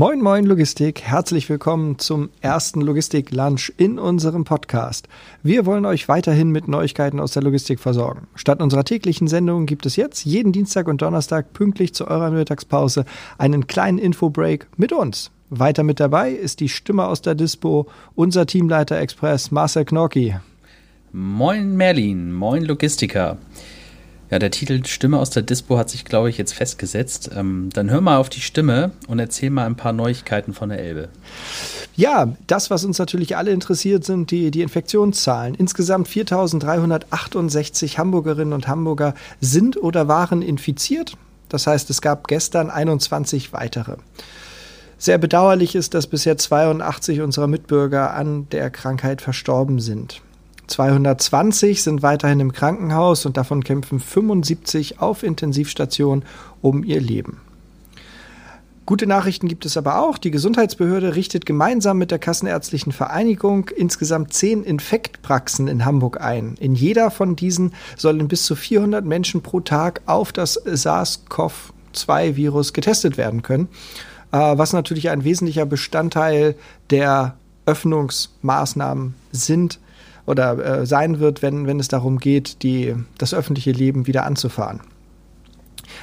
Moin, moin Logistik. Herzlich willkommen zum ersten Logistik-Lunch in unserem Podcast. Wir wollen euch weiterhin mit Neuigkeiten aus der Logistik versorgen. Statt unserer täglichen Sendung gibt es jetzt jeden Dienstag und Donnerstag pünktlich zu eurer Mittagspause einen kleinen Infobreak mit uns. Weiter mit dabei ist die Stimme aus der Dispo, unser Teamleiter Express Marcel Knorki. Moin Merlin, moin Logistiker. Ja, der Titel Stimme aus der Dispo hat sich, glaube ich, jetzt festgesetzt. Ähm, dann hör mal auf die Stimme und erzähl mal ein paar Neuigkeiten von der Elbe. Ja, das, was uns natürlich alle interessiert, sind die, die Infektionszahlen. Insgesamt 4.368 Hamburgerinnen und Hamburger sind oder waren infiziert. Das heißt, es gab gestern 21 weitere. Sehr bedauerlich ist, dass bisher 82 unserer Mitbürger an der Krankheit verstorben sind. 220 sind weiterhin im Krankenhaus und davon kämpfen 75 auf Intensivstation um ihr Leben. Gute Nachrichten gibt es aber auch. Die Gesundheitsbehörde richtet gemeinsam mit der Kassenärztlichen Vereinigung insgesamt zehn Infektpraxen in Hamburg ein. In jeder von diesen sollen bis zu 400 Menschen pro Tag auf das SARS-CoV-2-Virus getestet werden können, äh, was natürlich ein wesentlicher Bestandteil der Öffnungsmaßnahmen sind oder äh, sein wird, wenn, wenn es darum geht, die, das öffentliche Leben wieder anzufahren.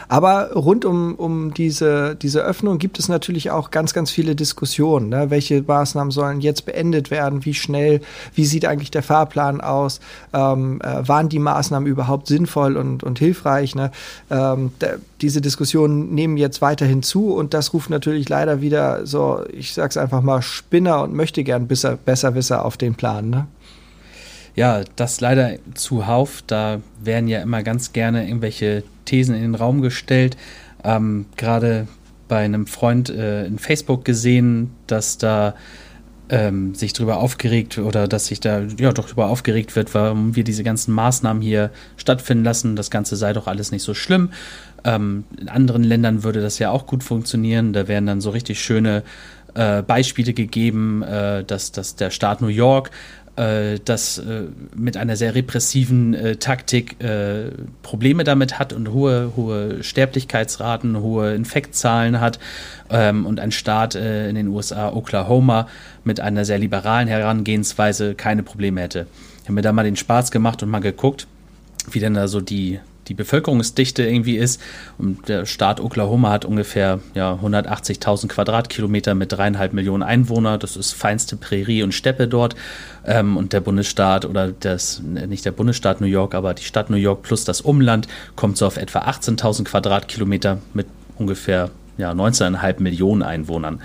Aber rund um, um diese, diese Öffnung gibt es natürlich auch ganz, ganz viele Diskussionen. Ne? Welche Maßnahmen sollen jetzt beendet werden? Wie schnell? Wie sieht eigentlich der Fahrplan aus? Ähm, äh, waren die Maßnahmen überhaupt sinnvoll und, und hilfreich? Ne? Ähm, diese Diskussionen nehmen jetzt weiterhin zu und das ruft natürlich leider wieder so, ich sag's einfach mal, Spinner und möchte gern besser, Besserwisser auf den Plan. Ne? Ja, das leider zuhauf. Da werden ja immer ganz gerne irgendwelche Thesen in den Raum gestellt. Ähm, Gerade bei einem Freund äh, in Facebook gesehen, dass da ähm, sich darüber aufgeregt oder dass sich da ja doch darüber aufgeregt wird, warum wir diese ganzen Maßnahmen hier stattfinden lassen. Das Ganze sei doch alles nicht so schlimm. Ähm, in anderen Ländern würde das ja auch gut funktionieren. Da werden dann so richtig schöne äh, Beispiele gegeben, äh, dass, dass der Staat New York das äh, mit einer sehr repressiven äh, Taktik äh, Probleme damit hat und hohe, hohe Sterblichkeitsraten, hohe Infektzahlen hat ähm, und ein Staat äh, in den USA, Oklahoma, mit einer sehr liberalen Herangehensweise keine Probleme hätte. Ich habe mir da mal den Spaß gemacht und mal geguckt, wie denn da so die die Bevölkerungsdichte irgendwie ist. Und der Staat Oklahoma hat ungefähr ja, 180.000 Quadratkilometer mit dreieinhalb Millionen Einwohnern. Das ist feinste Prärie und Steppe dort. Ähm, und der Bundesstaat oder das, nicht der Bundesstaat New York, aber die Stadt New York plus das Umland kommt so auf etwa 18.000 Quadratkilometer mit ungefähr ja, 19,5 Millionen Einwohnern.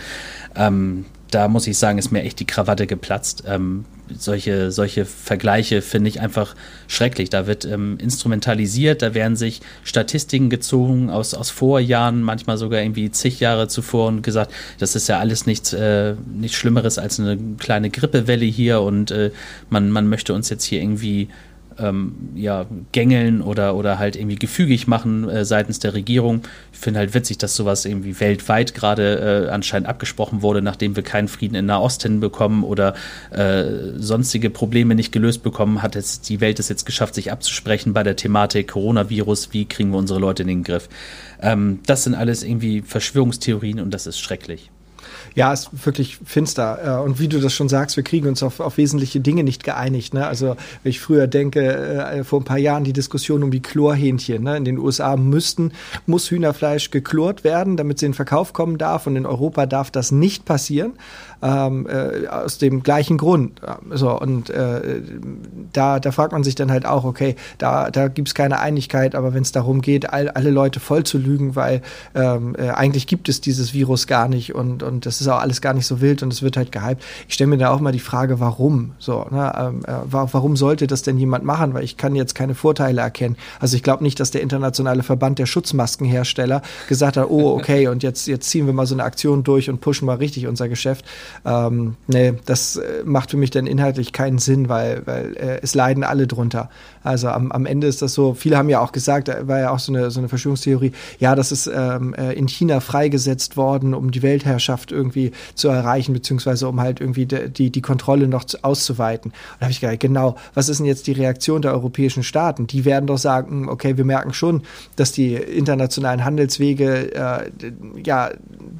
Ähm, da muss ich sagen, ist mir echt die Krawatte geplatzt. Ähm, solche, solche Vergleiche finde ich einfach schrecklich. Da wird ähm, instrumentalisiert, da werden sich Statistiken gezogen aus, aus Vorjahren, manchmal sogar irgendwie zig Jahre zuvor und gesagt, das ist ja alles nichts, äh, nichts Schlimmeres als eine kleine Grippewelle hier und äh, man, man möchte uns jetzt hier irgendwie ähm, ja, gängeln oder, oder halt irgendwie gefügig machen äh, seitens der Regierung. Ich finde halt witzig, dass sowas irgendwie weltweit gerade äh, anscheinend abgesprochen wurde, nachdem wir keinen Frieden in Nahost hinbekommen oder äh, sonstige Probleme nicht gelöst bekommen, hat jetzt die Welt es jetzt geschafft, sich abzusprechen bei der Thematik Coronavirus, wie kriegen wir unsere Leute in den Griff. Ähm, das sind alles irgendwie Verschwörungstheorien und das ist schrecklich. Ja, ist wirklich finster. Äh, und wie du das schon sagst, wir kriegen uns auf, auf wesentliche Dinge nicht geeinigt. Ne? Also, wenn ich früher denke, äh, vor ein paar Jahren die Diskussion um die Chlorhähnchen. Ne? In den USA müssten, muss Hühnerfleisch geklort werden, damit sie in den Verkauf kommen darf. Und in Europa darf das nicht passieren ähm, äh, aus dem gleichen Grund. So, und äh, da, da fragt man sich dann halt auch, okay, da, da gibt es keine Einigkeit, aber wenn es darum geht, all, alle Leute voll zu lügen, weil ähm, äh, eigentlich gibt es dieses Virus gar nicht und, und das ist auch alles gar nicht so wild und es wird halt gehypt. Ich stelle mir da auch mal die Frage, warum? So, ne? ähm, äh, warum sollte das denn jemand machen? Weil ich kann jetzt keine Vorteile erkennen. Also ich glaube nicht, dass der internationale Verband der Schutzmaskenhersteller gesagt hat, oh, okay, und jetzt, jetzt ziehen wir mal so eine Aktion durch und pushen mal richtig unser Geschäft. Ähm, nee, das äh, macht für mich dann inhaltlich keinen Sinn, weil, weil äh, es leiden alle drunter. Also am, am Ende ist das so, viele haben ja auch gesagt, da war ja auch so eine, so eine Verschwörungstheorie, ja, das ist ähm, äh, in China freigesetzt worden, um die Weltherrschaft Marktwirtschaft irgendwie zu erreichen, beziehungsweise um halt irgendwie die, die Kontrolle noch zu, auszuweiten. Und da habe ich gedacht, genau, was ist denn jetzt die Reaktion der europäischen Staaten? Die werden doch sagen, hm, okay, wir merken schon, dass die internationalen Handelswege äh, ja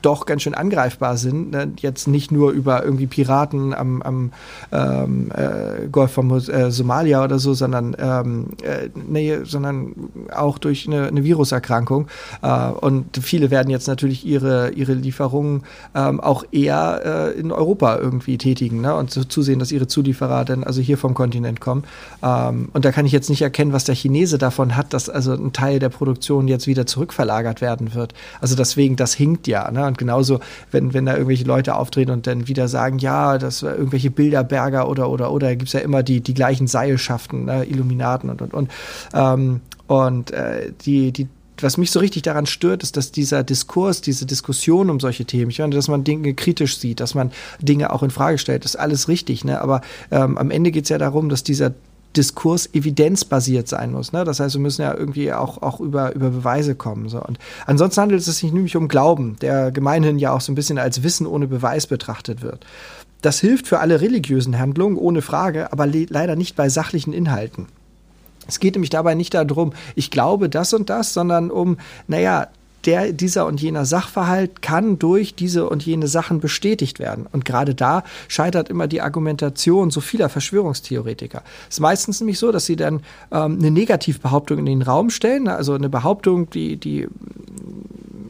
doch ganz schön angreifbar sind. Ne? Jetzt nicht nur über irgendwie Piraten am, am ähm, äh, Golf von äh, Somalia oder so, sondern ähm, äh, nee, sondern auch durch eine, eine Viruserkrankung. Äh, und viele werden jetzt natürlich ihre, ihre Lieferungen ähm, auch eher äh, in Europa irgendwie tätigen ne? und so zusehen, dass ihre Zulieferer dann also hier vom Kontinent kommen. Ähm, und da kann ich jetzt nicht erkennen, was der Chinese davon hat, dass also ein Teil der Produktion jetzt wieder zurückverlagert werden wird. Also deswegen, das hinkt ja. Ne? Und genauso, wenn, wenn da irgendwelche Leute auftreten und dann wieder sagen, ja, das irgendwelche Bilderberger oder oder oder, gibt es ja immer die, die gleichen Seilschaften, ne? Illuminaten und und und. Ähm, und äh, die, die was mich so richtig daran stört, ist, dass dieser Diskurs, diese Diskussion um solche Themen, ich meine, dass man Dinge kritisch sieht, dass man Dinge auch in Frage stellt, ist alles richtig, ne? Aber ähm, am Ende geht es ja darum, dass dieser Diskurs evidenzbasiert sein muss. Ne? Das heißt, wir müssen ja irgendwie auch, auch über, über Beweise kommen. So. Und ansonsten handelt es sich nämlich um Glauben, der gemeinhin ja auch so ein bisschen als Wissen ohne Beweis betrachtet wird. Das hilft für alle religiösen Handlungen, ohne Frage, aber le leider nicht bei sachlichen Inhalten. Es geht nämlich dabei nicht darum, ich glaube das und das, sondern um, naja, der, dieser und jener Sachverhalt kann durch diese und jene Sachen bestätigt werden. Und gerade da scheitert immer die Argumentation so vieler Verschwörungstheoretiker. Es ist meistens nämlich so, dass sie dann ähm, eine Negativbehauptung in den Raum stellen, also eine Behauptung, die, die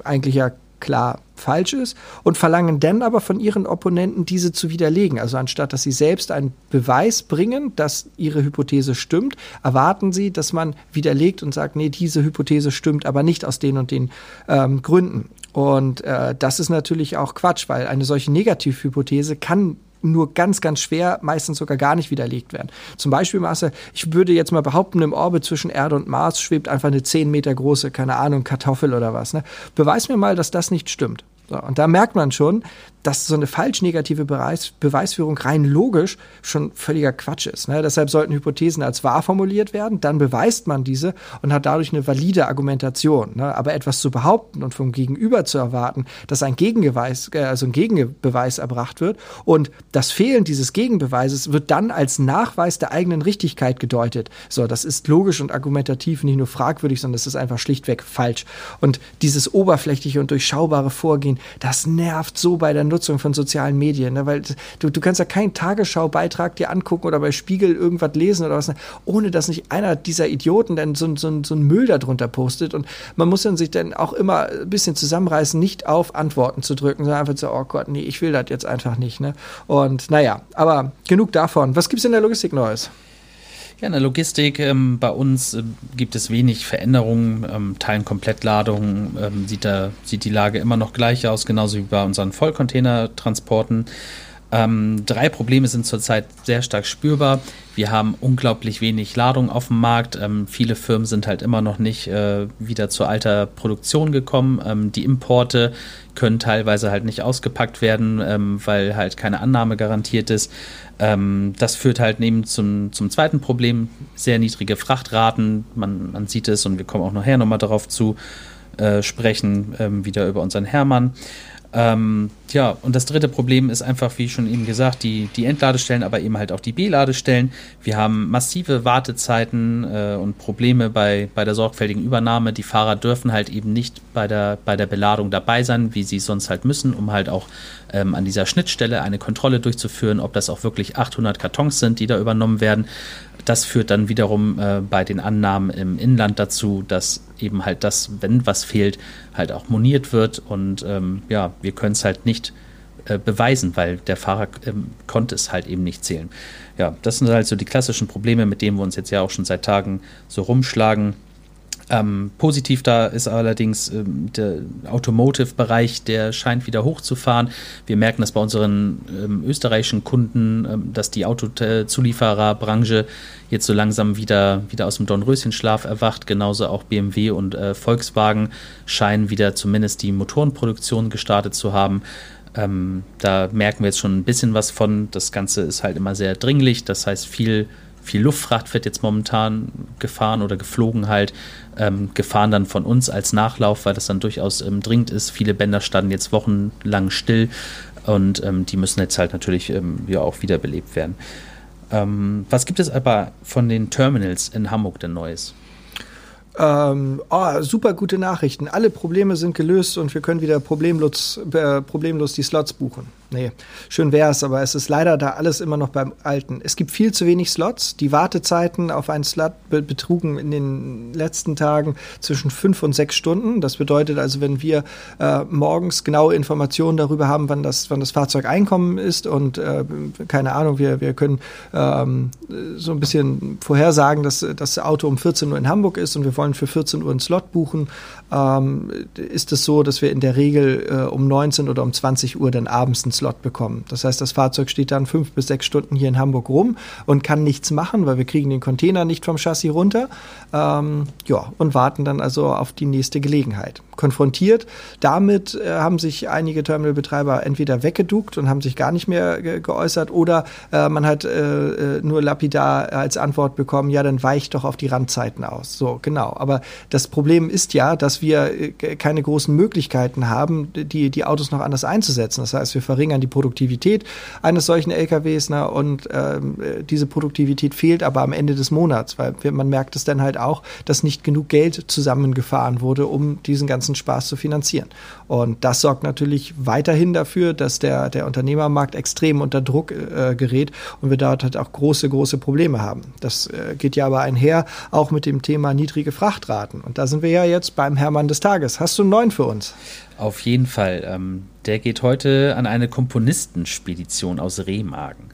eigentlich ja klar falsch ist und verlangen dann aber von ihren Opponenten, diese zu widerlegen. Also anstatt dass sie selbst einen Beweis bringen, dass ihre Hypothese stimmt, erwarten sie, dass man widerlegt und sagt, nee, diese Hypothese stimmt aber nicht aus den und den ähm, Gründen. Und äh, das ist natürlich auch Quatsch, weil eine solche Negativhypothese kann nur ganz, ganz schwer, meistens sogar gar nicht widerlegt werden. Zum Beispiel, Marcel, ich würde jetzt mal behaupten, im Orbit zwischen Erde und Mars schwebt einfach eine 10 Meter große, keine Ahnung, Kartoffel oder was. Ne? Beweis mir mal, dass das nicht stimmt. So, und da merkt man schon, dass so eine falsch negative Beweis, Beweisführung rein logisch schon völliger Quatsch ist. Ne? Deshalb sollten Hypothesen als wahr formuliert werden, dann beweist man diese und hat dadurch eine valide Argumentation. Ne? Aber etwas zu behaupten und vom Gegenüber zu erwarten, dass ein Gegenbeweis, äh, also ein Gegenbeweis erbracht wird und das Fehlen dieses Gegenbeweises wird dann als Nachweis der eigenen Richtigkeit gedeutet. So, das ist logisch und argumentativ nicht nur fragwürdig, sondern es ist einfach schlichtweg falsch. Und dieses oberflächliche und durchschaubare Vorgehen, das nervt so bei der Nutzung von sozialen Medien, ne? weil du, du kannst ja keinen Tagesschau-Beitrag dir angucken oder bei Spiegel irgendwas lesen oder was, ne? ohne dass nicht einer dieser Idioten dann so, so, so ein Müll darunter postet und man muss dann sich dann auch immer ein bisschen zusammenreißen, nicht auf Antworten zu drücken, sondern einfach so, oh Gott, nee, ich will das jetzt einfach nicht. Ne? Und naja, aber genug davon. Was gibt es in der Logistik Neues? Ja, in der Logistik ähm, bei uns äh, gibt es wenig Veränderungen. Ähm, Teilen Komplettladungen ähm, sieht, da, sieht die Lage immer noch gleich aus, genauso wie bei unseren Vollcontainertransporten. Ähm, drei Probleme sind zurzeit sehr stark spürbar. Wir haben unglaublich wenig Ladung auf dem Markt. Ähm, viele Firmen sind halt immer noch nicht äh, wieder zu alter Produktion gekommen. Ähm, die Importe können teilweise halt nicht ausgepackt werden, ähm, weil halt keine Annahme garantiert ist. Ähm, das führt halt neben zum, zum zweiten Problem, sehr niedrige Frachtraten. Man, man sieht es und wir kommen auch nachher nochmal darauf zu äh, sprechen, ähm, wieder über unseren Hermann. Ähm, ja, und das dritte Problem ist einfach, wie schon eben gesagt, die, die Entladestellen, aber eben halt auch die B-Ladestellen. Wir haben massive Wartezeiten äh, und Probleme bei, bei der sorgfältigen Übernahme. Die Fahrer dürfen halt eben nicht bei der, bei der Beladung dabei sein, wie sie sonst halt müssen, um halt auch ähm, an dieser Schnittstelle eine Kontrolle durchzuführen, ob das auch wirklich 800 Kartons sind, die da übernommen werden. Das führt dann wiederum äh, bei den Annahmen im Inland dazu, dass eben halt das, wenn was fehlt, halt auch moniert wird. Und ähm, ja, wir können es halt nicht äh, beweisen, weil der Fahrer ähm, konnte es halt eben nicht zählen. Ja, das sind halt so die klassischen Probleme, mit denen wir uns jetzt ja auch schon seit Tagen so rumschlagen. Ähm, positiv da ist allerdings ähm, der Automotive-Bereich, der scheint wieder hochzufahren. Wir merken das bei unseren ähm, österreichischen Kunden, ähm, dass die Autozuliefererbranche jetzt so langsam wieder, wieder aus dem Dornröschenschlaf erwacht. Genauso auch BMW und äh, Volkswagen scheinen wieder zumindest die Motorenproduktion gestartet zu haben. Ähm, da merken wir jetzt schon ein bisschen was von. Das Ganze ist halt immer sehr dringlich. Das heißt, viel viel Luftfracht wird jetzt momentan gefahren oder geflogen halt, ähm, gefahren dann von uns als Nachlauf, weil das dann durchaus ähm, dringend ist. Viele Bänder standen jetzt wochenlang still und ähm, die müssen jetzt halt natürlich ähm, ja auch wiederbelebt werden. Ähm, was gibt es aber von den Terminals in Hamburg denn Neues? Ähm, oh, super gute Nachrichten. Alle Probleme sind gelöst und wir können wieder problemlos, äh, problemlos die Slots buchen. Nee, schön wäre es, aber es ist leider da alles immer noch beim Alten. Es gibt viel zu wenig Slots. Die Wartezeiten auf einen Slot betrugen in den letzten Tagen zwischen fünf und sechs Stunden. Das bedeutet also, wenn wir äh, morgens genaue Informationen darüber haben, wann das, wann das Fahrzeug einkommen ist und äh, keine Ahnung, wir, wir können ähm, so ein bisschen vorhersagen, dass das Auto um 14 Uhr in Hamburg ist und wir wollen für 14 Uhr einen Slot buchen, ähm, ist es so, dass wir in der Regel äh, um 19 oder um 20 Uhr dann abends einen Slot bekommen. Das heißt, das Fahrzeug steht dann fünf bis sechs Stunden hier in Hamburg rum und kann nichts machen, weil wir kriegen den Container nicht vom Chassis runter. Ähm, ja, und warten dann also auf die nächste Gelegenheit. Konfrontiert damit äh, haben sich einige Terminalbetreiber entweder weggeduckt und haben sich gar nicht mehr ge geäußert oder äh, man hat äh, äh nur lapidar als Antwort bekommen, ja, dann weicht doch auf die Randzeiten aus. So, genau. Aber das Problem ist ja, dass wir äh, keine großen Möglichkeiten haben, die, die Autos noch anders einzusetzen. Das heißt, wir verringern verringern die Produktivität eines solchen LKWs. Ne? Und ähm, diese Produktivität fehlt aber am Ende des Monats, weil man merkt es dann halt auch, dass nicht genug Geld zusammengefahren wurde, um diesen ganzen Spaß zu finanzieren. Und das sorgt natürlich weiterhin dafür, dass der, der Unternehmermarkt extrem unter Druck äh, gerät und wir dort halt auch große, große Probleme haben. Das äh, geht ja aber einher auch mit dem Thema niedrige Frachtraten. Und da sind wir ja jetzt beim Hermann des Tages. Hast du einen neuen für uns? Auf jeden Fall. Ähm, der geht heute an eine Komponistenspedition aus Remagen.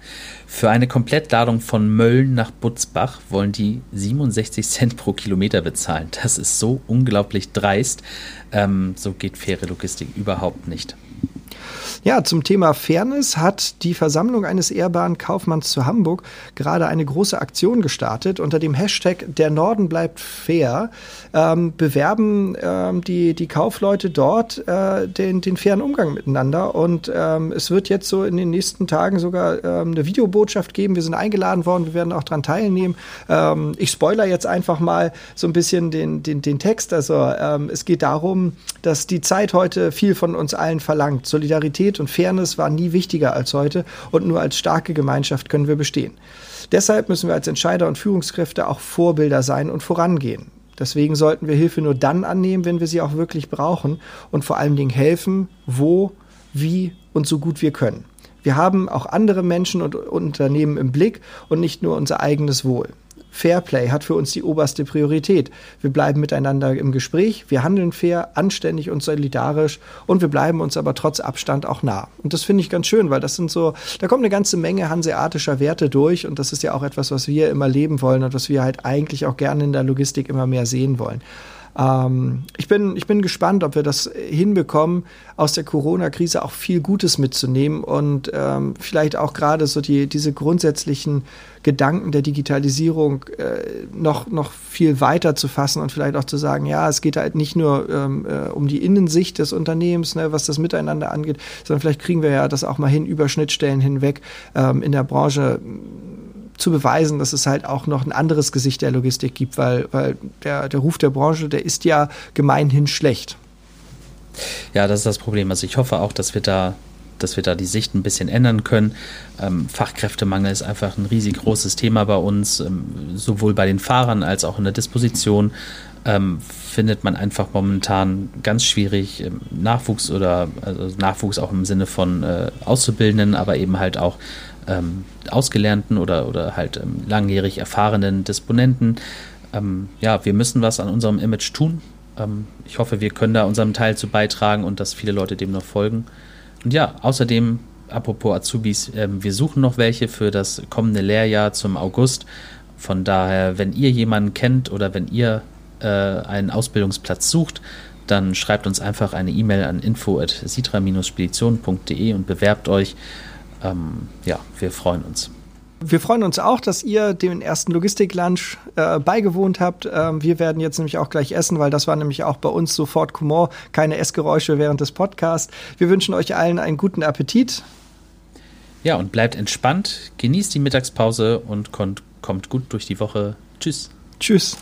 Für eine Komplettladung von Mölln nach Butzbach wollen die 67 Cent pro Kilometer bezahlen. Das ist so unglaublich dreist. Ähm, so geht faire Logistik überhaupt nicht. Ja, zum Thema Fairness hat die Versammlung eines ehrbaren Kaufmanns zu Hamburg gerade eine große Aktion gestartet. Unter dem Hashtag Der Norden bleibt fair ähm, bewerben ähm, die, die Kaufleute dort äh, den, den fairen Umgang miteinander. Und ähm, es wird jetzt so in den nächsten Tagen sogar ähm, eine Videobotschaft geben. Wir sind eingeladen worden, wir werden auch daran teilnehmen. Ähm, ich spoiler jetzt einfach mal so ein bisschen den, den, den Text. Also ähm, es geht darum, dass die Zeit heute viel von uns allen verlangt. Solidarität und Fairness war nie wichtiger als heute und nur als starke Gemeinschaft können wir bestehen. Deshalb müssen wir als Entscheider und Führungskräfte auch Vorbilder sein und vorangehen. Deswegen sollten wir Hilfe nur dann annehmen, wenn wir sie auch wirklich brauchen und vor allen Dingen helfen, wo, wie und so gut wir können. Wir haben auch andere Menschen und Unternehmen im Blick und nicht nur unser eigenes Wohl. Fairplay hat für uns die oberste Priorität. Wir bleiben miteinander im Gespräch, wir handeln fair, anständig und solidarisch und wir bleiben uns aber trotz Abstand auch nah. Und das finde ich ganz schön, weil das sind so, da kommt eine ganze Menge hanseatischer Werte durch und das ist ja auch etwas, was wir immer leben wollen und was wir halt eigentlich auch gerne in der Logistik immer mehr sehen wollen. Ähm, ich, bin, ich bin gespannt, ob wir das hinbekommen, aus der Corona-Krise auch viel Gutes mitzunehmen und ähm, vielleicht auch gerade so die, diese grundsätzlichen Gedanken der Digitalisierung äh, noch, noch viel weiter zu fassen und vielleicht auch zu sagen, ja, es geht halt nicht nur ähm, äh, um die Innensicht des Unternehmens, ne, was das Miteinander angeht, sondern vielleicht kriegen wir ja das auch mal hin, über Schnittstellen hinweg ähm, in der Branche zu beweisen, dass es halt auch noch ein anderes Gesicht der Logistik gibt, weil, weil der, der Ruf der Branche, der ist ja gemeinhin schlecht. Ja, das ist das Problem. Also ich hoffe auch, dass wir da dass wir da die Sicht ein bisschen ändern können. Ähm, Fachkräftemangel ist einfach ein riesig großes Thema bei uns, ähm, sowohl bei den Fahrern als auch in der Disposition. Ähm, findet man einfach momentan ganz schwierig ähm, Nachwuchs oder also Nachwuchs auch im Sinne von äh, Auszubildenden, aber eben halt auch ähm, ausgelernten oder, oder halt ähm, langjährig erfahrenen Disponenten. Ähm, ja, wir müssen was an unserem Image tun. Ähm, ich hoffe, wir können da unseren Teil zu beitragen und dass viele Leute dem noch folgen. Und ja, außerdem, apropos Azubis, ähm, wir suchen noch welche für das kommende Lehrjahr zum August. Von daher, wenn ihr jemanden kennt oder wenn ihr äh, einen Ausbildungsplatz sucht, dann schreibt uns einfach eine E-Mail an info.sitra-spedition.de und bewerbt euch ähm, ja, wir freuen uns. Wir freuen uns auch, dass ihr den ersten Logistik-Lunch äh, beigewohnt habt. Ähm, wir werden jetzt nämlich auch gleich essen, weil das war nämlich auch bei uns sofort Comment, keine Essgeräusche während des Podcasts. Wir wünschen euch allen einen guten Appetit. Ja, und bleibt entspannt, genießt die Mittagspause und kommt gut durch die Woche. Tschüss. Tschüss.